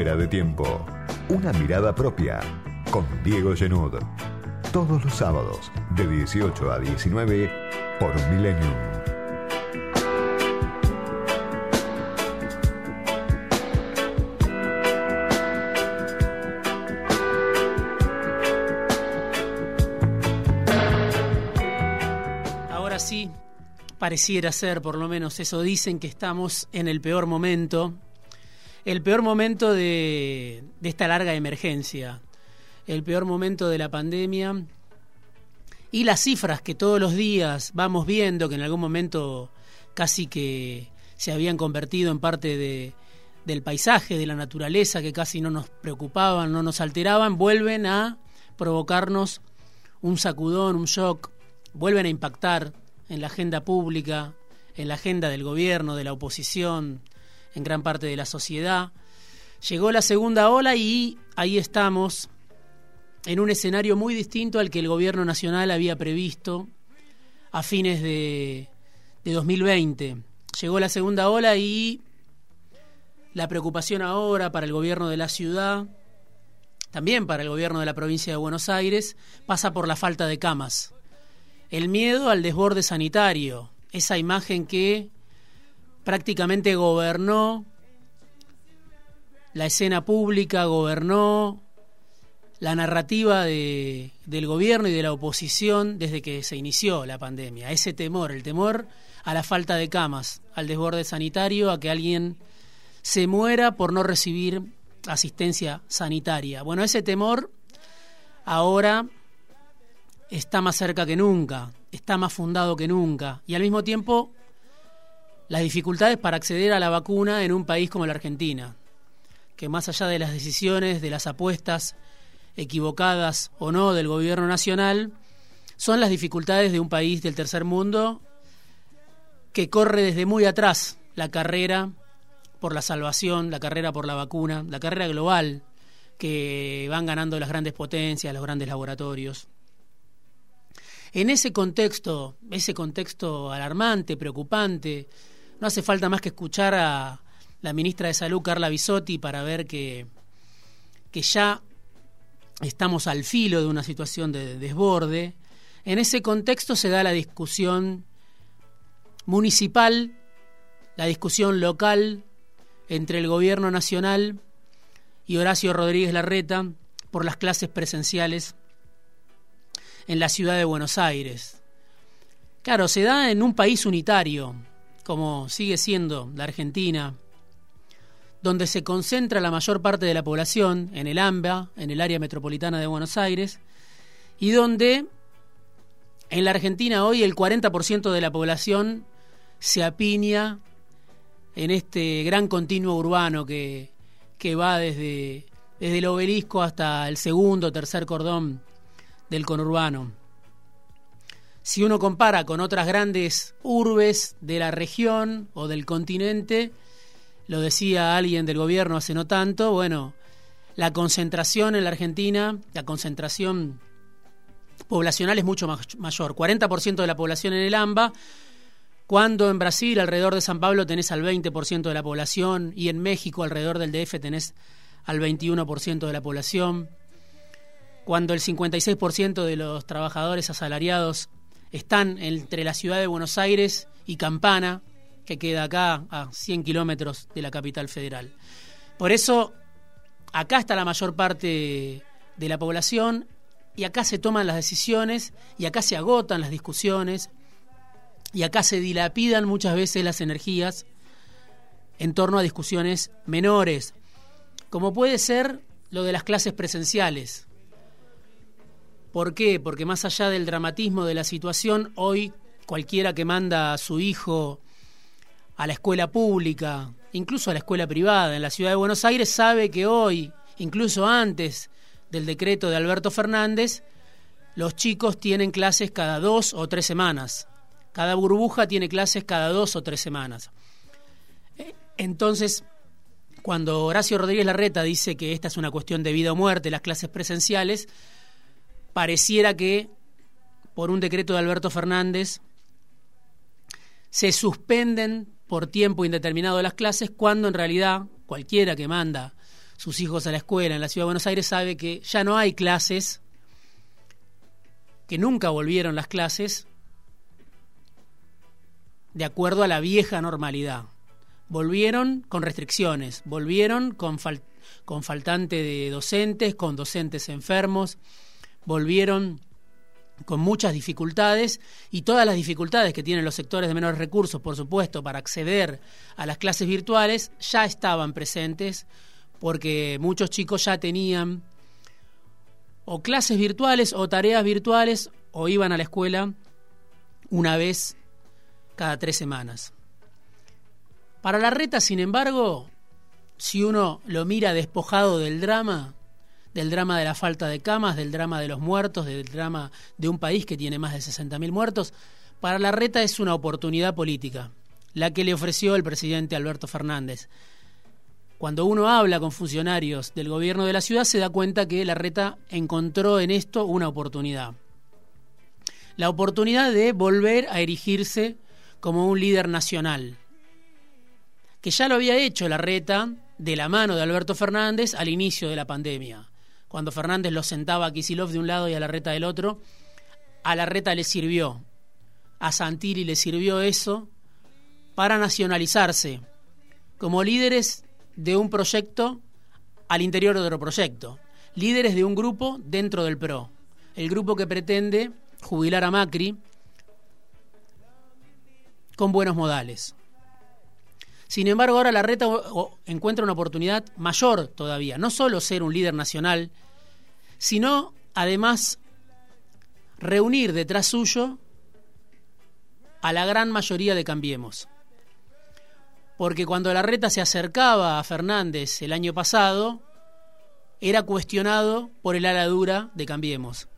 De tiempo. Una mirada propia. Con Diego Genud. Todos los sábados, de 18 a 19, por Millennium. Ahora sí, pareciera ser, por lo menos eso dicen, que estamos en el peor momento, el peor momento de, esta larga emergencia, el peor momento de la pandemia y las cifras que todos los días vamos viendo, que en algún momento casi que se habían convertido en parte de, del paisaje, de la naturaleza, que casi no nos preocupaban, no nos alteraban, vuelven a provocarnos un sacudón, un shock, vuelven a impactar en la agenda pública, en la agenda del gobierno, de la oposición, en gran parte de la sociedad. Llegó la segunda ola y ahí estamos en un escenario muy distinto al que el gobierno nacional había previsto a fines de, de 2020. Llegó la segunda ola y la preocupación ahora para el gobierno de la ciudad, también para el gobierno de la provincia de Buenos Aires, pasa por la falta de camas. El miedo al desborde sanitario, esa imagen que prácticamente gobernó la escena pública, gobernó la narrativa de, del gobierno y de la oposición desde que se inició la pandemia. Ese temor, el temor a la falta de camas, al desborde sanitario, a que alguien se muera por no recibir asistencia sanitaria. Bueno, ese temor ahora está más cerca que nunca, está más fundado que nunca y al mismo tiempo las dificultades para acceder a la vacuna en un país como la Argentina, que más allá de las decisiones, de las apuestas equivocadas o no del gobierno nacional, son las dificultades de un país del tercer mundo que corre desde muy atrás la carrera por la salvación, la carrera por la vacuna, la carrera global que van ganando las grandes potencias, los grandes laboratorios. En ese contexto, ese contexto alarmante, preocupante, no hace falta más que escuchar a la ministra de Salud, Carla Bisotti, para ver que, que ya estamos al filo de una situación de desborde. En ese contexto se da la discusión municipal, la discusión local entre el gobierno nacional y Horacio Rodríguez Larreta por las clases presenciales en la ciudad de Buenos Aires. Claro, se da en un país unitario, como sigue siendo la Argentina, donde se concentra la mayor parte de la población en el AMBA, en el área metropolitana de Buenos Aires, y donde en la Argentina hoy el 40% de la población se apiña en este gran continuo urbano que, que va desde, desde el obelisco hasta el segundo tercer cordón del conurbano. Si uno compara con otras grandes urbes de la región o del continente, lo decía alguien del gobierno hace no tanto, bueno, la concentración en la Argentina, la concentración poblacional es mucho mayor. 40% de la población en el AMBA, cuando en Brasil alrededor de San Pablo tenés al 20% de la población y en México alrededor del DF tenés al 21% de la población cuando el 56% de los trabajadores asalariados están entre la ciudad de Buenos Aires y Campana, que queda acá a 100 kilómetros de la capital federal. Por eso, acá está la mayor parte de la población y acá se toman las decisiones y acá se agotan las discusiones y acá se dilapidan muchas veces las energías en torno a discusiones menores, como puede ser lo de las clases presenciales. ¿Por qué? Porque más allá del dramatismo de la situación, hoy cualquiera que manda a su hijo a la escuela pública, incluso a la escuela privada en la ciudad de Buenos Aires, sabe que hoy, incluso antes del decreto de Alberto Fernández, los chicos tienen clases cada dos o tres semanas. Cada burbuja tiene clases cada dos o tres semanas. Eh, entonces, cuando Horacio Rodríguez Larreta dice que esta es una cuestión de vida o muerte, las clases presenciales, pareciera que por un decreto de Alberto Fernández se suspenden por tiempo indeterminado las clases cuando en realidad cualquiera que manda sus hijos a la escuela en la Ciudad de Buenos Aires sabe que ya no hay clases, que nunca volvieron las clases de acuerdo a la vieja normalidad. Volvieron con restricciones, volvieron con, con faltante de docentes, con docentes enfermos, volvieron con muchas dificultades y todas las dificultades que tienen los sectores de menores recursos, por supuesto, para acceder a las clases virtuales, ya estaban presentes porque muchos chicos ya tenían o clases virtuales o tareas virtuales o iban a la escuela una vez cada tres semanas. Para la reta, sin embargo, si uno lo mira despojado del drama, del drama de la falta de camas, del drama de los muertos, del drama de un país que tiene más de 60.000 muertos, para la reta es una oportunidad política, la que le ofreció el presidente Alberto Fernández. Cuando uno habla con funcionarios del gobierno de la ciudad se da cuenta que la reta encontró en esto una oportunidad. La oportunidad de volver a erigirse como un líder nacional, que ya lo había hecho la reta de la mano de Alberto Fernández al inicio de la pandemia cuando Fernández lo sentaba a Kisilov de un lado y a la reta del otro, a la reta le sirvió, a Santilli le sirvió eso para nacionalizarse como líderes de un proyecto al interior de otro proyecto, líderes de un grupo dentro del PRO, el grupo que pretende jubilar a Macri con buenos modales. Sin embargo, ahora la reta encuentra una oportunidad mayor todavía, no solo ser un líder nacional, sino además reunir detrás suyo a la gran mayoría de Cambiemos. Porque cuando la reta se acercaba a Fernández el año pasado, era cuestionado por el ala dura de Cambiemos.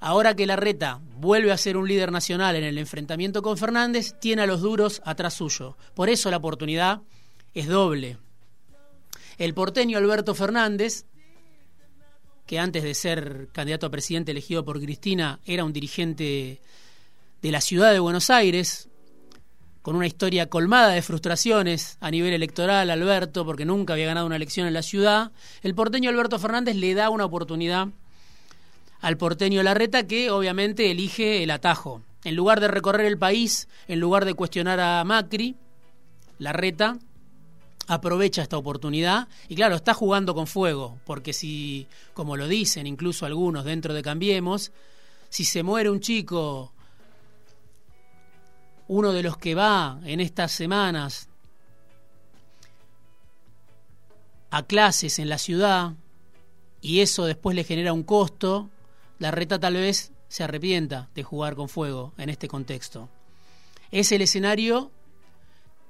Ahora que la reta vuelve a ser un líder nacional en el enfrentamiento con Fernández, tiene a los duros atrás suyo. Por eso la oportunidad es doble. El porteño Alberto Fernández, que antes de ser candidato a presidente elegido por Cristina era un dirigente de la ciudad de Buenos Aires, con una historia colmada de frustraciones a nivel electoral, Alberto, porque nunca había ganado una elección en la ciudad, el porteño Alberto Fernández le da una oportunidad al porteño Larreta que obviamente elige el atajo. En lugar de recorrer el país, en lugar de cuestionar a Macri, Larreta aprovecha esta oportunidad y claro, está jugando con fuego, porque si, como lo dicen incluso algunos dentro de Cambiemos, si se muere un chico, uno de los que va en estas semanas a clases en la ciudad, y eso después le genera un costo, la reta tal vez se arrepienta de jugar con fuego en este contexto. Es el escenario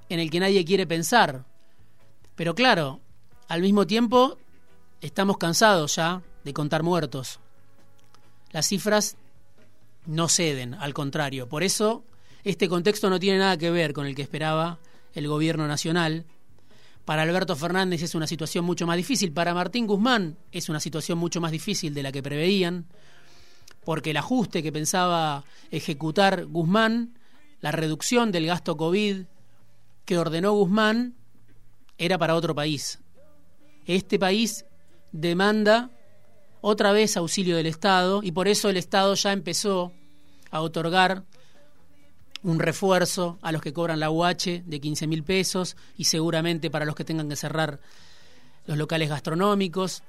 en el que nadie quiere pensar. Pero claro, al mismo tiempo estamos cansados ya de contar muertos. Las cifras no ceden, al contrario. Por eso este contexto no tiene nada que ver con el que esperaba el gobierno nacional. Para Alberto Fernández es una situación mucho más difícil. Para Martín Guzmán es una situación mucho más difícil de la que preveían porque el ajuste que pensaba ejecutar Guzmán, la reducción del gasto COVID que ordenó Guzmán, era para otro país. Este país demanda otra vez auxilio del Estado y por eso el Estado ya empezó a otorgar un refuerzo a los que cobran la UH de 15 mil pesos y seguramente para los que tengan que cerrar los locales gastronómicos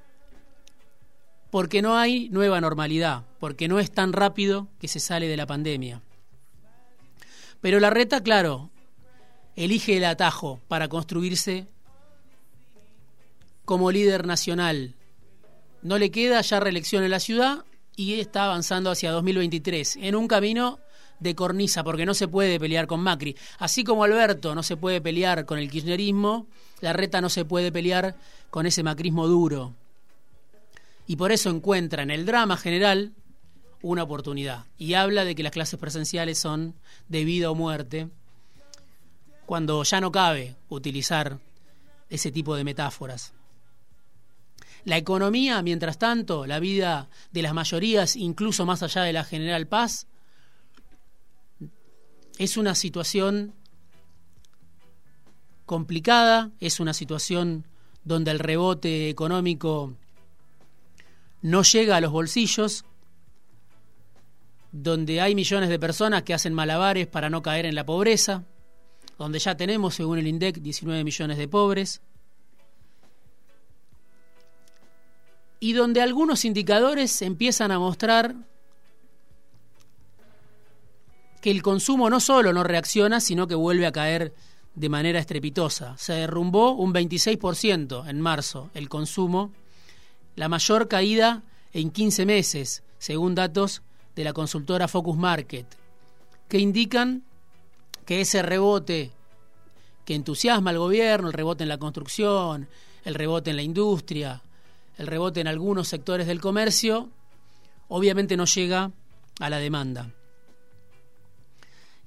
porque no hay nueva normalidad, porque no es tan rápido que se sale de la pandemia. Pero la reta, claro, elige el atajo para construirse como líder nacional. No le queda ya reelección en la ciudad y está avanzando hacia 2023 en un camino de cornisa, porque no se puede pelear con Macri. Así como Alberto no se puede pelear con el kirchnerismo, la reta no se puede pelear con ese macrismo duro y por eso encuentra en el drama general una oportunidad y habla de que las clases presenciales son de vida o muerte cuando ya no cabe utilizar ese tipo de metáforas. La economía, mientras tanto, la vida de las mayorías, incluso más allá de la general paz, es una situación complicada, es una situación donde el rebote económico no llega a los bolsillos, donde hay millones de personas que hacen malabares para no caer en la pobreza, donde ya tenemos, según el INDEC, 19 millones de pobres, y donde algunos indicadores empiezan a mostrar que el consumo no solo no reacciona, sino que vuelve a caer de manera estrepitosa. Se derrumbó un 26% en marzo el consumo, la mayor caída en 15 meses, según datos de la consultora Focus Market, que indican que ese rebote que entusiasma al gobierno, el rebote en la construcción, el rebote en la industria, el rebote en algunos sectores del comercio, obviamente no llega a la demanda.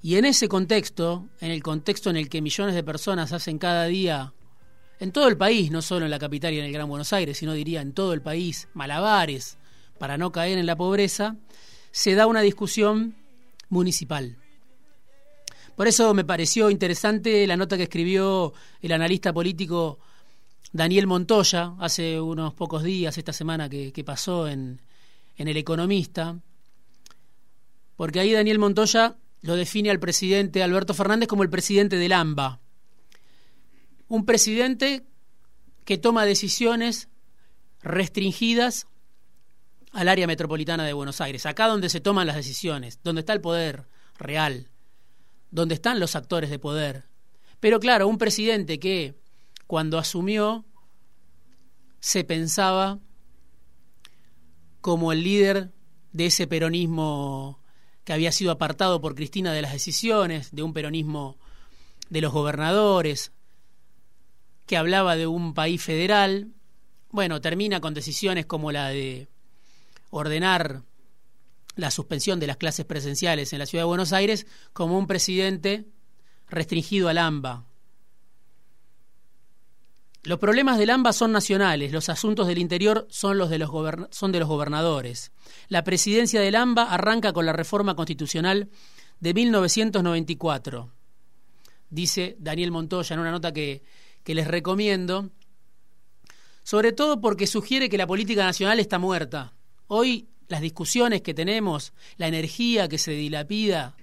Y en ese contexto, en el contexto en el que millones de personas hacen cada día, en todo el país, no solo en la capital y en el Gran Buenos Aires, sino diría en todo el país, malabares para no caer en la pobreza, se da una discusión municipal. Por eso me pareció interesante la nota que escribió el analista político Daniel Montoya hace unos pocos días, esta semana que, pasó en, en El Economista, porque ahí Daniel Montoya lo define al presidente Alberto Fernández como el presidente del AMBA. Un presidente que toma decisiones restringidas al área metropolitana de Buenos Aires, acá donde se toman las decisiones, donde está el poder real, donde están los actores de poder. Pero claro, un presidente que cuando asumió se pensaba como el líder de ese peronismo que había sido apartado por Cristina de las decisiones, de un peronismo de los gobernadores, que hablaba de un país federal, bueno, termina con decisiones como la de ordenar la suspensión de las clases presenciales en la ciudad de Buenos Aires como un presidente restringido al AMBA. Los problemas del AMBA son nacionales, los asuntos del interior son, los de los son de los gobernadores. La presidencia del AMBA arranca con la reforma constitucional de 1994, dice Daniel Montoya en una nota que, que les recomiendo, sobre todo porque sugiere que la política nacional está muerta. Hoy las discusiones que tenemos, la energía que se dilapida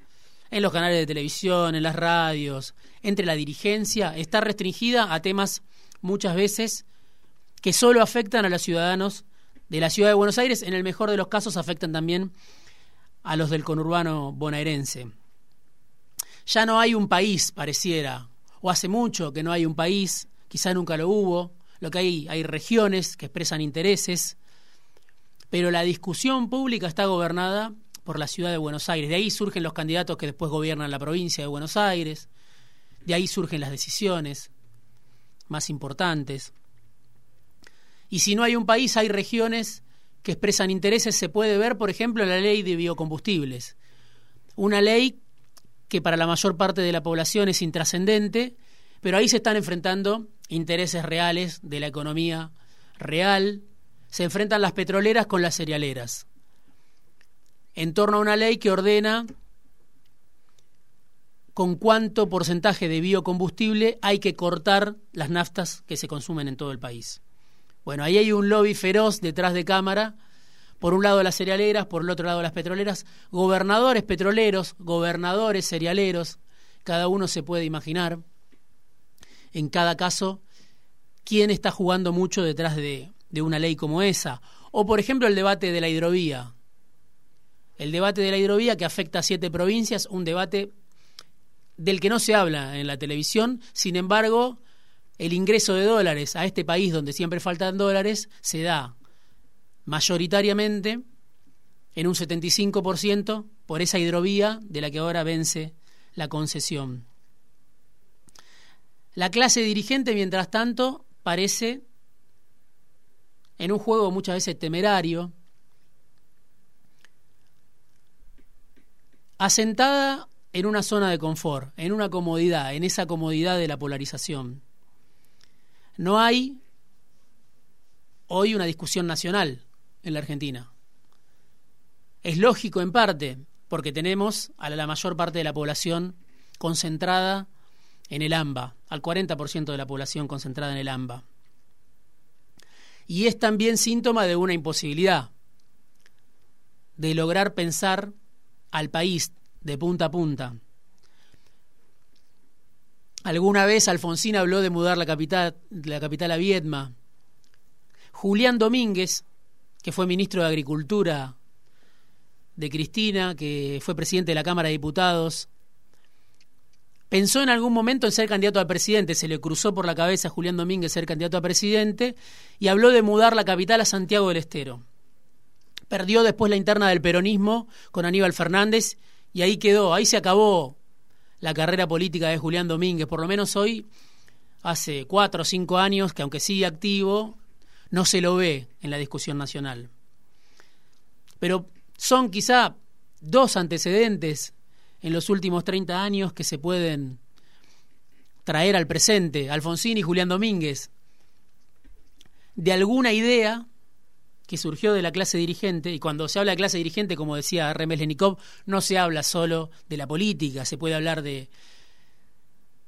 en los canales de televisión, en las radios, entre la dirigencia, está restringida a temas muchas veces que solo afectan a los ciudadanos de la ciudad de Buenos Aires, en el mejor de los casos afectan también a los del conurbano bonaerense. Ya no hay un país, pareciera, o hace mucho que no hay un país, quizá nunca lo hubo, lo que hay, hay regiones que expresan intereses, pero la discusión pública está gobernada por la ciudad de Buenos Aires. De ahí surgen los candidatos que después gobiernan la provincia de Buenos Aires, de ahí surgen las decisiones más importantes. Y si no hay un país, hay regiones que expresan intereses. Se puede ver, por ejemplo, la ley de biocombustibles. Una ley que para la mayor parte de la población es intrascendente, pero ahí se están enfrentando intereses reales de la economía real. Se enfrentan las petroleras con las cerealeras. En torno a una ley que ordena con cuánto porcentaje de biocombustible hay que cortar las naftas que se consumen en todo el país. Bueno, ahí hay un lobby feroz detrás de cámara, por un lado las cerealeras, por el otro lado las petroleras, gobernadores petroleros, gobernadores cerealeros, cada uno se puede imaginar en cada caso quién está jugando mucho detrás de, una ley como esa. O por ejemplo el debate de la hidrovía. El debate de la hidrovía que afecta a siete provincias, un debate del que no se habla en la televisión, sin embargo, el ingreso de dólares a este país donde siempre faltan dólares se da mayoritariamente en un 75% por esa hidrovía de la que ahora vence la concesión. La clase dirigente, mientras tanto, parece en un juego muchas veces temerario, asentada en una zona de confort, en una comodidad, en esa comodidad de la polarización. No hay hoy una discusión nacional en la Argentina. Es lógico en parte, porque tenemos a la mayor parte de la población concentrada en el AMBA, al 40% de la población concentrada en el AMBA. y es también síntoma de una imposibilidad, de lograr pensar al país de punta a punta. Alguna vez Alfonsín habló de mudar la capital, la capital a Viedma. Julián Domínguez, que fue ministro de Agricultura de Cristina, que fue presidente de la Cámara de Diputados, pensó en algún momento en ser candidato a presidente, se le cruzó por la cabeza a Julián Domínguez ser candidato a presidente y habló de mudar la capital a Santiago del Estero. Perdió después la interna del peronismo con Aníbal Fernández y ahí quedó, ahí se acabó la carrera política de Julián Domínguez, por lo menos hoy, hace cuatro o cinco años, que aunque sigue activo, no se lo ve en la discusión nacional. Pero son quizá dos antecedentes en los últimos 30 años que se pueden traer al presente, Alfonsín y Julián Domínguez, de alguna idea que surgió de la clase dirigente, y cuando se habla de clase dirigente, como decía Remes Lenikov, no se habla solo de la política, se puede hablar de,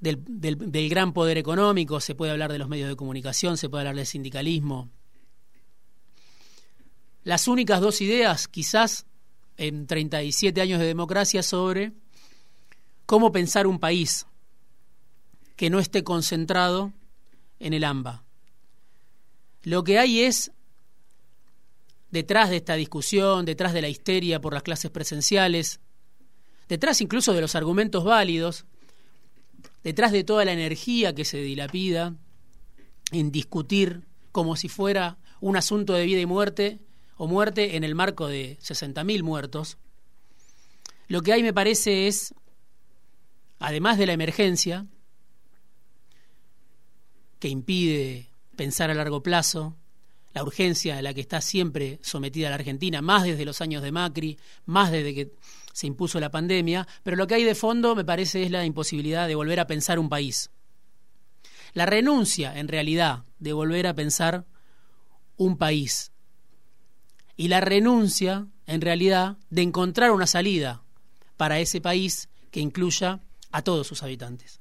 del, gran poder económico, se puede hablar de los medios de comunicación, se puede hablar del sindicalismo. Las únicas dos ideas, quizás, en 37 años de democracia, sobre cómo pensar un país que no esté concentrado en el AMBA. Lo que hay es detrás de esta discusión, detrás de la histeria por las clases presenciales, detrás incluso de los argumentos válidos, detrás de toda la energía que se dilapida en discutir como si fuera un asunto de vida y muerte o muerte en el marco de 60.000 muertos, lo que hay me parece es, además de la emergencia, que impide pensar a largo plazo, la urgencia a la que está siempre sometida la Argentina, más desde los años de Macri, más desde que se impuso la pandemia, pero lo que hay de fondo me parece es la imposibilidad de volver a pensar un país. La renuncia, en realidad, de volver a pensar un país. Y la renuncia, en realidad, de encontrar una salida para ese país que incluya a todos sus habitantes.